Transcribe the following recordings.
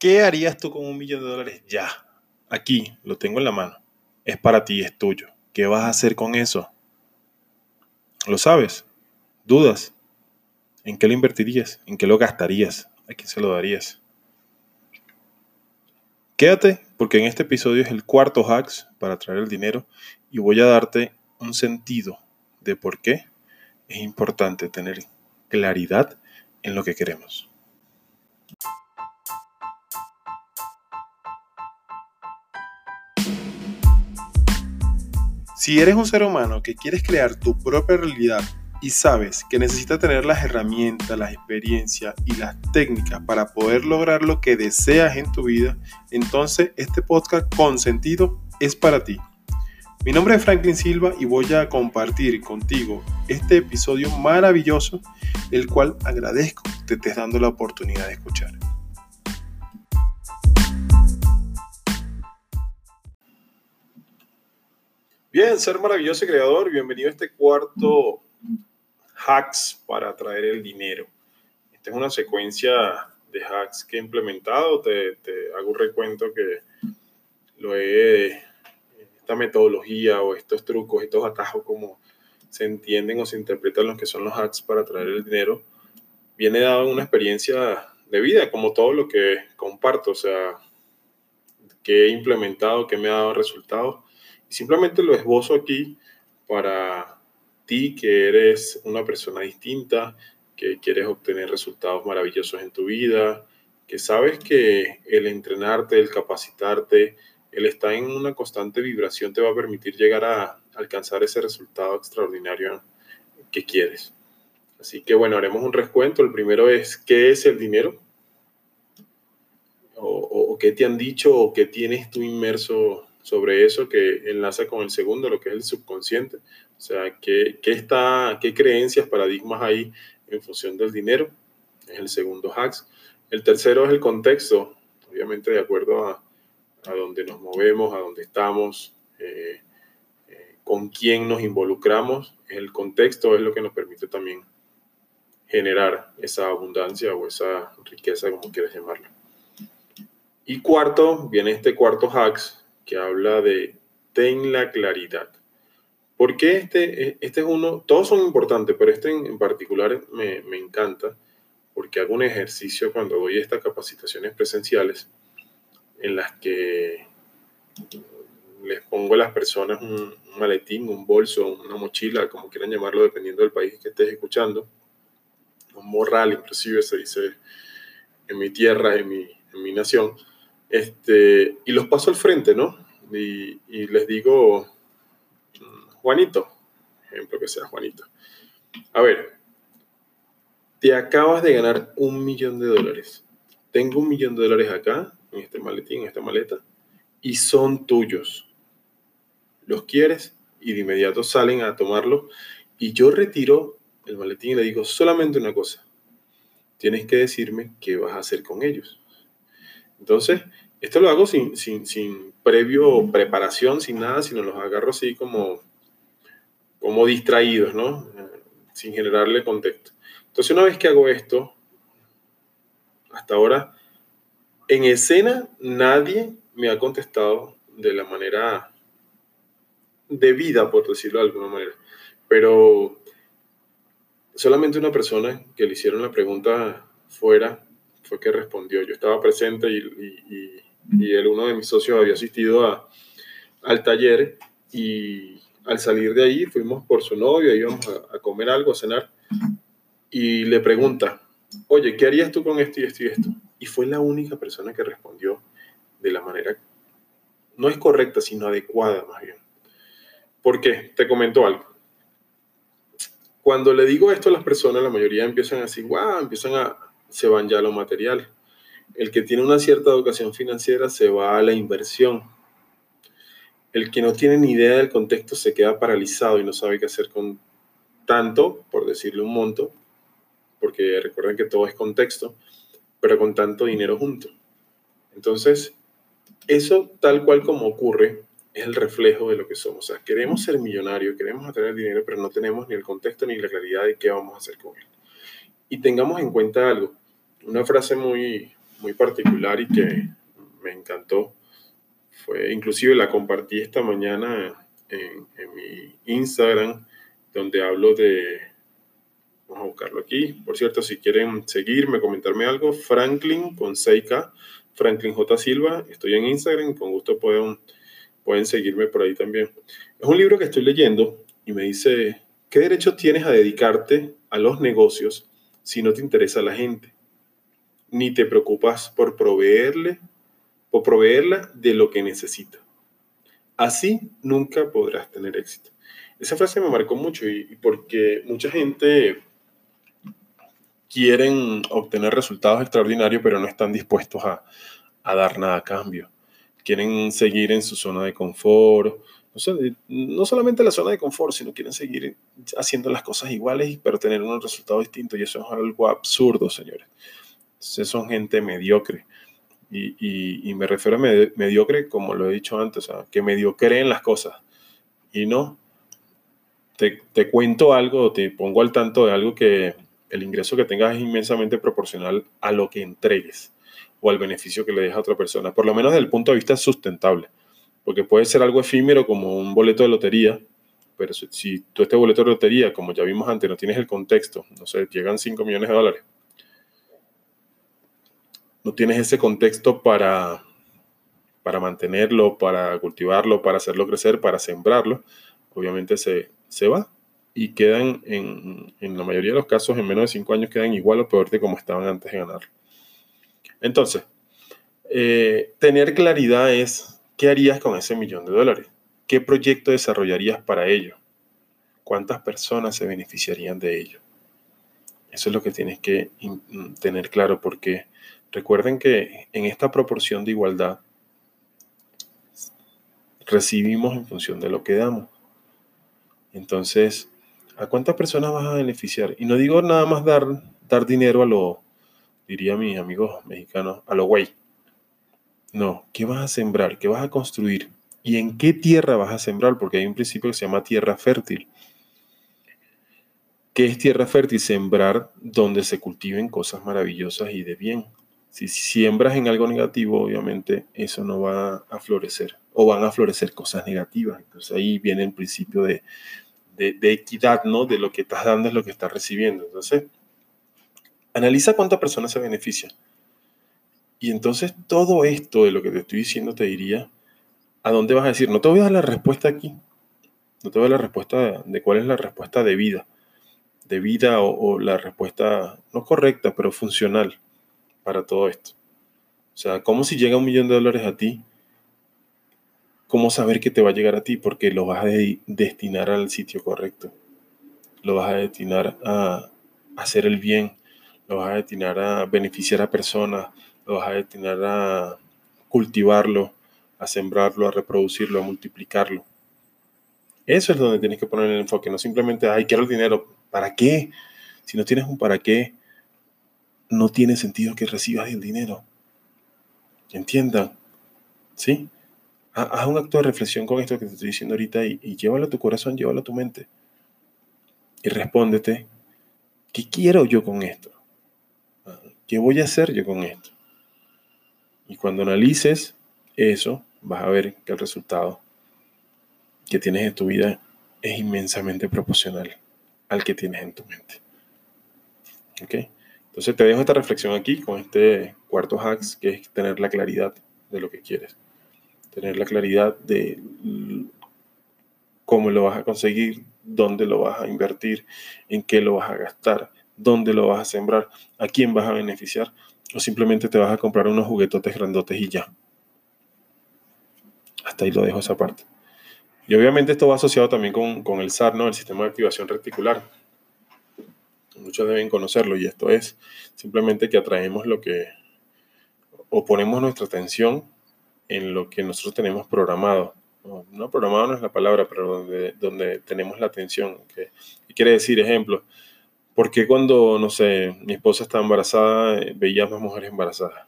¿Qué harías tú con un millón de dólares ya? Aquí, lo tengo en la mano. Es para ti, es tuyo. ¿Qué vas a hacer con eso? ¿Lo sabes? ¿Dudas? ¿En qué lo invertirías? ¿En qué lo gastarías? ¿A quién se lo darías? Quédate porque en este episodio es el cuarto hacks para traer el dinero y voy a darte un sentido de por qué es importante tener claridad en lo que queremos. Si eres un ser humano que quieres crear tu propia realidad y sabes que necesitas tener las herramientas, las experiencias y las técnicas para poder lograr lo que deseas en tu vida, entonces este podcast con sentido es para ti. Mi nombre es Franklin Silva y voy a compartir contigo este episodio maravilloso, el cual agradezco que te estés dando la oportunidad de escuchar. Bien, ser maravilloso creador, bienvenido a este cuarto hacks para atraer el dinero. Esta es una secuencia de hacks que he implementado. Te, hago un recuento que lo he, esta metodología o estos trucos, estos atajos, como se entienden o se interpretan los que son los hacks para atraer el dinero, viene dado una experiencia de vida, como todo lo que comparto, o sea, que he implementado, que me ha dado resultados simplemente lo esbozo aquí para ti que eres una persona distinta, que quieres obtener resultados maravillosos en tu vida, que sabes que el entrenarte, el capacitarte, el estar en una constante vibración te va a permitir llegar a alcanzar ese resultado extraordinario que quieres. Así que bueno, haremos un recuento. El primero es, ¿qué es el dinero? O qué te han dicho o qué tienes tú inmerso sobre eso que enlaza con el segundo, lo que es el subconsciente. O sea, ¿qué, qué está, qué creencias, paradigmas hay en función del dinero? Es el segundo hacks. El tercero es el contexto, obviamente de acuerdo a, a dónde nos movemos, a dónde estamos, eh, eh, con quién nos involucramos. El contexto es lo que nos permite también generar esa abundancia o esa riqueza, como quieras llamarlo. Y cuarto, viene este cuarto hacks, que habla de ten la claridad. ¿Por qué este, este es uno? Todos son importantes, pero este en, particular me, me, encanta porque hago un ejercicio cuando doy estas capacitaciones presenciales en las que les pongo a las personas un, maletín, un bolso, una mochila, como quieran llamarlo, dependiendo del país que estés escuchando, un morral inclusive se dice en mi tierra, en mi, en mi nación, este, y los paso al frente, ¿no? Y, les digo, Juanito, ejemplo que sea Juanito. A ver, te acabas de ganar un millón de dólares. Tengo un millón de dólares acá, en este maletín, en esta maleta, y son tuyos. ¿Los quieres? Y de inmediato salen a tomarlo. Y yo retiro el maletín y le digo solamente una cosa. Tienes que decirme qué vas a hacer con ellos. Entonces, esto lo hago sin, sin, sin previo preparación, sin nada, sino los agarro así como, como distraídos, ¿no? sin generarle contexto. Entonces, una vez que hago esto, hasta ahora, en escena nadie me ha contestado de la manera debida, por decirlo de alguna manera. Pero solamente una persona que le hicieron la pregunta fuera fue que respondió. Yo estaba presente y, y, uno de mis socios había asistido a, al taller y al salir de ahí fuimos por su novia, íbamos a, a, comer algo, a cenar y le pregunta, oye, ¿qué harías tú con esto y esto y esto? Y fue la única persona que respondió de la manera, no es correcta, sino adecuada más bien. ¿Por qué? Te comento algo. Cuando le digo esto a las personas, la mayoría empiezan así, wow, empiezan a, se van ya a lo material. El que tiene una cierta educación financiera se va a la inversión. El que no tiene ni idea del contexto se queda paralizado y no sabe qué hacer con tanto, por decirle un monto, porque recuerden que todo es contexto, pero con tanto dinero junto. Entonces, eso tal cual como ocurre es el reflejo de lo que somos. O sea, queremos ser millonarios, queremos tener dinero, pero no tenemos ni el contexto ni la claridad de qué vamos a hacer con él. Y tengamos en cuenta algo, una frase muy, muy particular y que me encantó. Fue, inclusive la compartí esta mañana en, en mi Instagram, donde hablo de, vamos a buscarlo aquí, por cierto, si quieren seguirme, comentarme algo, Franklin con 6K, Franklin J. Silva, estoy en Instagram, con gusto pueden, pueden seguirme por ahí también. Es un libro que estoy leyendo y me dice, ¿qué derecho tienes a dedicarte a los negocios si no te interesa la gente? Ni te preocupas por proveerle, por proveerla de lo que necesita. Así nunca podrás tener éxito. Esa frase me marcó mucho y, porque mucha gente quieren obtener resultados extraordinarios, pero no están dispuestos a, dar nada a cambio. Quieren seguir en su zona de confort, no, solamente la zona de confort, sino quieren seguir haciendo las cosas iguales, pero tener un resultado distinto. Y eso es algo absurdo, señores. Entonces son gente mediocre. Y, me refiero a mediocre, como lo he dicho antes, o que mediocre en las cosas. Y no, te, te cuento algo, te pongo al tanto de algo que el ingreso que tengas es inmensamente proporcional a lo que entregues o al beneficio que le dejas a otra persona, por lo menos desde el punto de vista sustentable, porque puede ser algo efímero como un boleto de lotería, pero si tú este boleto de lotería, como ya vimos antes, no tienes el contexto, no sé, llegan 5 millones de dólares, no tienes ese contexto para, para mantenerlo, para cultivarlo, para hacerlo crecer, para sembrarlo, obviamente se, se va y quedan en, en, la mayoría de los casos en menos de 5 años quedan igual o peor de como estaban antes de ganarlo. Entonces, eh, tener claridad es qué harías con ese millón de dólares, qué proyecto desarrollarías para ello, cuántas personas se beneficiarían de ello. Eso es lo que tienes que tener claro porque recuerden que en esta proporción de igualdad recibimos en función de lo que damos. Entonces, ¿a cuántas personas vas a beneficiar? Y no digo nada más dar, dar dinero a lo diría mis amigos mexicanos, a lo güey. No, ¿qué vas a sembrar? ¿Qué vas a construir? ¿Y en qué tierra vas a sembrar? Porque hay un principio que se llama tierra fértil. ¿Qué es tierra fértil? Sembrar donde se cultiven cosas maravillosas y de bien. Si siembras en algo negativo, obviamente eso no va a florecer o van a florecer cosas negativas. Entonces ahí viene el principio de, de, equidad, ¿no? De lo que estás dando es lo que estás recibiendo. Entonces, Analiza cuántas personas se benefician. Y entonces todo esto de lo que te estoy diciendo te diría, ¿a dónde vas a decir? No te voy a dar la respuesta aquí. No te voy a dar la respuesta de, cuál es la respuesta de vida. De vida o, la respuesta no correcta, pero funcional para todo esto. O sea, ¿cómo si llega un millón de dólares a ti? ¿Cómo saber que te va a llegar a ti? Porque lo vas a destinar al sitio correcto. Lo vas a destinar a hacer el bien, lo vas a destinar a beneficiar a personas, lo vas a destinar a cultivarlo, a sembrarlo, a reproducirlo, a multiplicarlo. Eso es donde tienes que poner el enfoque, no simplemente, ay, quiero el dinero. ¿Para qué? Si no tienes un para qué, no tiene sentido que recibas el dinero. Entiendan, ¿sí? Haz un acto de reflexión con esto que te estoy diciendo ahorita y, y llévalo a tu corazón, llévalo a tu mente. Y respóndete, ¿qué quiero yo con esto? ¿Qué voy a hacer yo con esto? Y cuando analices eso, vas a ver que el resultado que tienes en tu vida es inmensamente proporcional al que tienes en tu mente. ¿Ok? Entonces te dejo esta reflexión aquí con este cuarto hacks, que es tener la claridad de lo que quieres. Tener la claridad de cómo lo vas a conseguir, dónde lo vas a invertir, en qué lo vas a gastar, dónde lo vas a sembrar, a quién vas a beneficiar, o simplemente te vas a comprar unos juguetotes grandotes y ya. Hasta ahí lo dejo esa parte. Y obviamente esto va asociado también con, el SAR, ¿no? el sistema de activación reticular. Muchos deben conocerlo y esto es simplemente que atraemos lo que, o ponemos nuestra atención en lo que nosotros tenemos programado. No, programado no es la palabra, pero donde, donde tenemos la atención. Que, quiere decir, ejemplo, ¿Por qué cuando, no sé, mi esposa estaba embarazada, veía más mujeres embarazadas?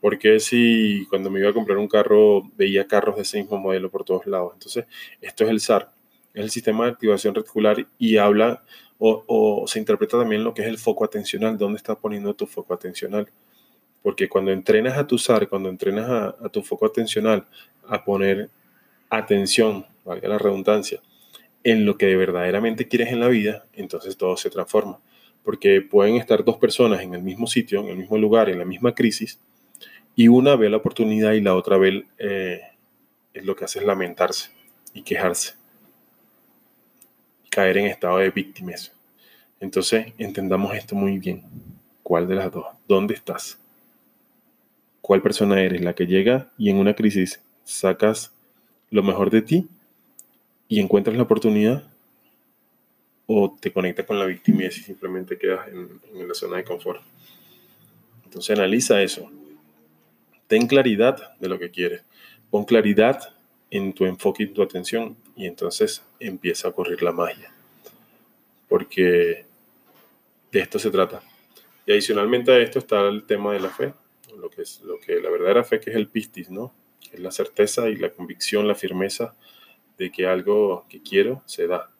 ¿Por qué si cuando me iba a comprar un carro veía carros de ese mismo modelo por todos lados? Entonces, esto es el SAR, es el sistema de activación reticular y habla o, se interpreta también lo que es el foco atencional, dónde estás poniendo tu foco atencional. Porque cuando entrenas a tu SAR, cuando entrenas a, tu foco atencional a poner atención, valga la redundancia, en lo que verdaderamente quieres en la vida, entonces todo se transforma. Porque pueden estar dos personas en el mismo sitio, en el mismo lugar, en la misma crisis, y una ve la oportunidad y la otra ve eh, lo que hace es lamentarse y quejarse, caer en estado de víctimas. Entonces, entendamos esto muy bien. ¿Cuál de las dos? ¿Dónde estás? ¿Cuál persona eres? ¿La que llega y en una crisis sacas lo mejor de ti y encuentras la oportunidad? ¿O te conectas con la víctima y simplemente quedas en, en la zona de confort? Entonces analiza eso. Ten claridad de lo que quieres. Pon claridad en tu enfoque y tu atención y entonces empieza a ocurrir la magia. Porque de esto se trata. Y adicionalmente a esto está el tema de la fe, lo que es lo que la verdadera fe que es el pistis, ¿no? es la certeza y la convicción, la firmeza de que algo que quiero se da.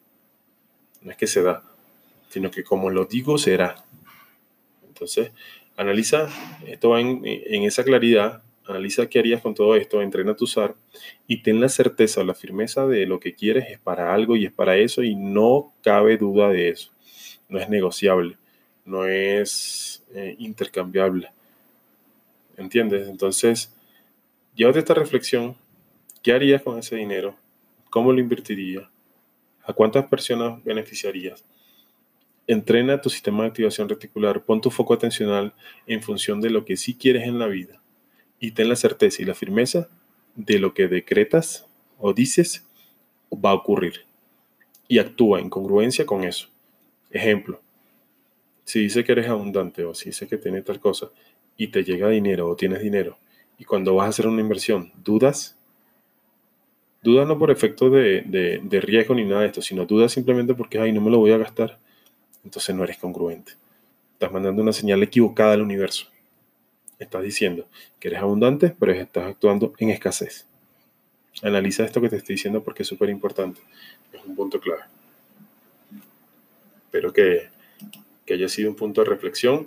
No es que se da, sino que como lo digo será. Entonces, analiza, esto va en, en esa claridad, analiza qué harías con todo esto, entrena tu SAR y ten la certeza o la firmeza de lo que quieres es para algo y es para eso y no cabe duda de eso. No es negociable no es eh, intercambiable. ¿Entiendes? Entonces, llévate esta reflexión. ¿Qué harías con ese dinero? ¿Cómo lo invertirías? ¿A cuántas personas beneficiarías? Entrena tu sistema de activación reticular, pon tu foco atencional en función de lo que sí quieres en la vida y ten la certeza y la firmeza de lo que decretas o dices va a ocurrir y actúa en congruencia con eso. Ejemplo, si dice que eres abundante o si dice que tienes tal cosa y te llega dinero o tienes dinero y cuando vas a hacer una inversión dudas, dudas no por efecto de, riesgo ni nada de esto, sino dudas simplemente porque, ay, no me lo voy a gastar, entonces no eres congruente. Estás mandando una señal equivocada al universo. Estás diciendo que eres abundante, pero estás actuando en escasez. Analiza esto que te estoy diciendo porque es súper importante. Es un punto clave. Espero que que haya sido un punto de reflexión,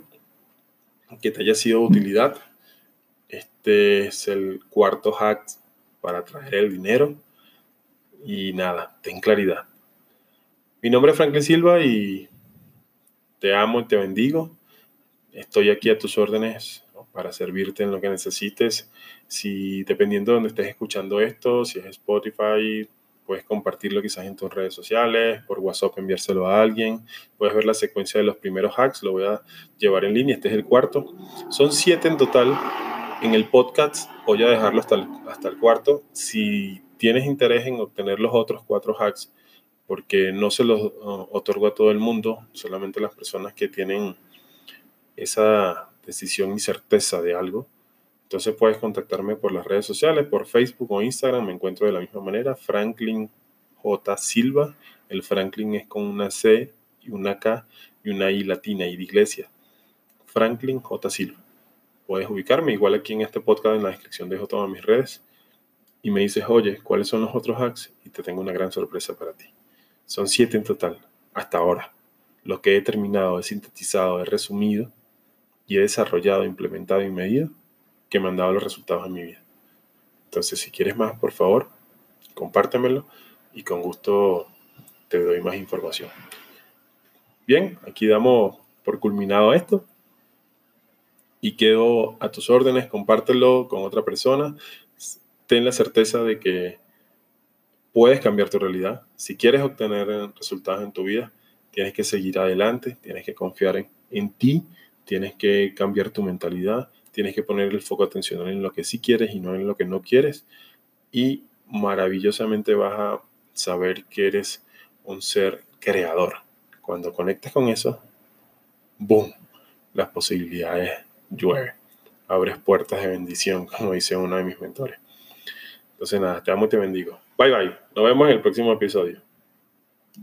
que te haya sido de utilidad. Este es el cuarto hack para traer el dinero. Y nada, ten claridad. Mi nombre es Franklin Silva y te amo y te bendigo. Estoy aquí a tus órdenes para servirte en lo que necesites. Si dependiendo de donde estés escuchando esto, si es Spotify, Puedes compartirlo quizás en tus redes sociales, por WhatsApp enviárselo a alguien. Puedes ver la secuencia de los primeros hacks, lo voy a llevar en línea. Este es el cuarto. Son siete en total. En el podcast voy a dejarlo hasta el, hasta el cuarto. Si tienes interés en obtener los otros cuatro hacks, porque no se los uh, otorgo a todo el mundo, solamente las personas que tienen esa decisión y certeza de algo, entonces puedes contactarme por las redes sociales, por Facebook o Instagram, me encuentro de la misma manera, Franklin J. Silva. El Franklin es con una C y una K y una I latina y de iglesia. Franklin J. Silva. Puedes ubicarme igual aquí en este podcast en la descripción dejo todas mis redes y me dices, oye, ¿cuáles son los otros hacks? Y te tengo una gran sorpresa para ti. Son siete en total, hasta ahora. Lo que he terminado, he sintetizado, he resumido y he desarrollado, implementado y medido que me han dado los resultados en mi vida. Entonces, si quieres más, por favor, compártemelo y con gusto te doy más información. Bien, aquí damos por culminado esto y quedo a tus órdenes, compártelo con otra persona. Ten la certeza de que puedes cambiar tu realidad. Si quieres obtener resultados en tu vida, tienes que seguir adelante, tienes que confiar en, en ti, tienes que cambiar tu mentalidad, Tienes que poner el foco atención en lo que sí quieres y no en lo que no quieres. Y maravillosamente vas a saber que eres un ser creador. Cuando conectas con eso, ¡boom! Las posibilidades llueven. Abres puertas de bendición, como dice uno de mis mentores. Entonces, nada, te amo y te bendigo. Bye bye. Nos vemos en el próximo episodio.